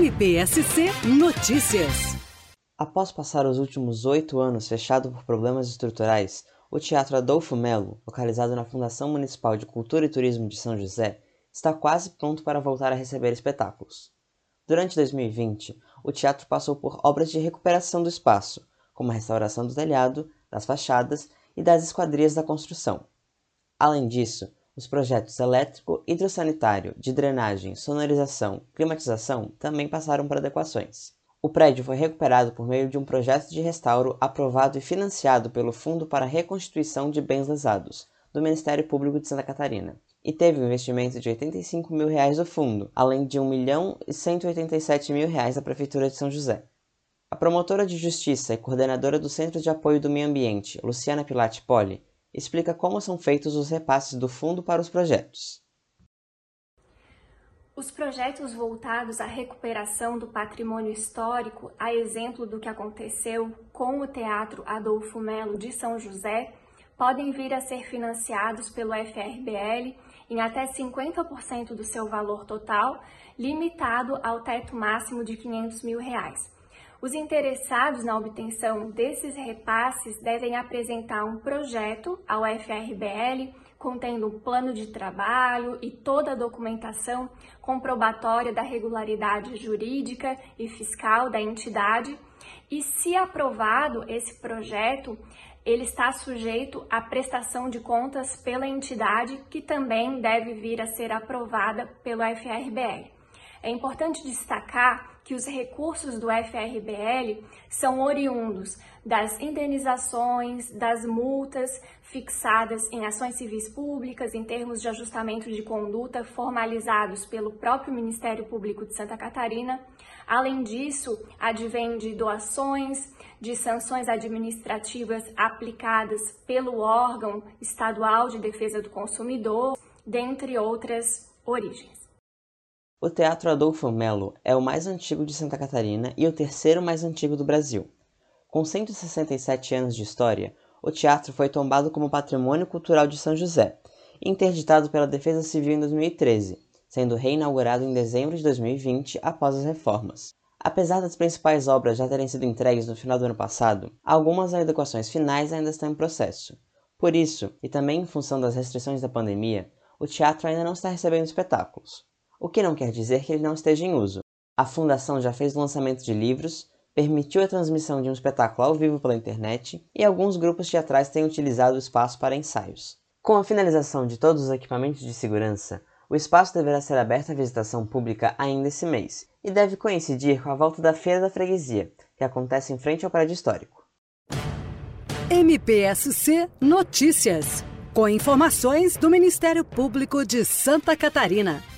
MPSC Notícias. Após passar os últimos oito anos fechado por problemas estruturais, o Teatro Adolfo Melo, localizado na Fundação Municipal de Cultura e Turismo de São José, está quase pronto para voltar a receber espetáculos. Durante 2020, o teatro passou por obras de recuperação do espaço, como a restauração do telhado, das fachadas e das esquadrias da construção. Além disso, os projetos elétrico, hidrossanitário, de drenagem, sonorização, climatização também passaram por adequações. O prédio foi recuperado por meio de um projeto de restauro aprovado e financiado pelo Fundo para a Reconstituição de Bens Lesados, do Ministério Público de Santa Catarina, e teve um investimento de 85 mil reais do fundo, além de 1 milhão e 187 mil reais da Prefeitura de São José. A promotora de justiça e coordenadora do Centro de Apoio do Meio Ambiente, Luciana Pilati Poli, explica como são feitos os repasses do fundo para os projetos. Os projetos voltados à recuperação do patrimônio histórico, a exemplo do que aconteceu com o Teatro Adolfo Melo de São José, podem vir a ser financiados pelo FRBL em até 50% do seu valor total, limitado ao teto máximo de 500 mil reais. Os interessados na obtenção desses repasses devem apresentar um projeto ao FRBL contendo um plano de trabalho e toda a documentação comprobatória da regularidade jurídica e fiscal da entidade. E, se aprovado esse projeto, ele está sujeito à prestação de contas pela entidade, que também deve vir a ser aprovada pelo FRBL. É importante destacar que os recursos do FRBL são oriundos das indenizações, das multas fixadas em ações civis públicas em termos de ajustamento de conduta formalizados pelo próprio Ministério Público de Santa Catarina. Além disso, advém de doações, de sanções administrativas aplicadas pelo órgão estadual de defesa do consumidor, dentre outras origens. O Teatro Adolfo Melo é o mais antigo de Santa Catarina e o terceiro mais antigo do Brasil. Com 167 anos de história, o teatro foi tombado como Patrimônio Cultural de São José, interditado pela Defesa Civil em 2013, sendo reinaugurado em dezembro de 2020 após as reformas. Apesar das principais obras já terem sido entregues no final do ano passado, algumas adequações finais ainda estão em processo. Por isso, e também em função das restrições da pandemia, o teatro ainda não está recebendo espetáculos o que não quer dizer que ele não esteja em uso. A Fundação já fez o lançamento de livros, permitiu a transmissão de um espetáculo ao vivo pela internet e alguns grupos teatrais têm utilizado o espaço para ensaios. Com a finalização de todos os equipamentos de segurança, o espaço deverá ser aberto à visitação pública ainda esse mês e deve coincidir com a volta da Feira da Freguesia, que acontece em frente ao prédio histórico. MPSC Notícias, com informações do Ministério Público de Santa Catarina.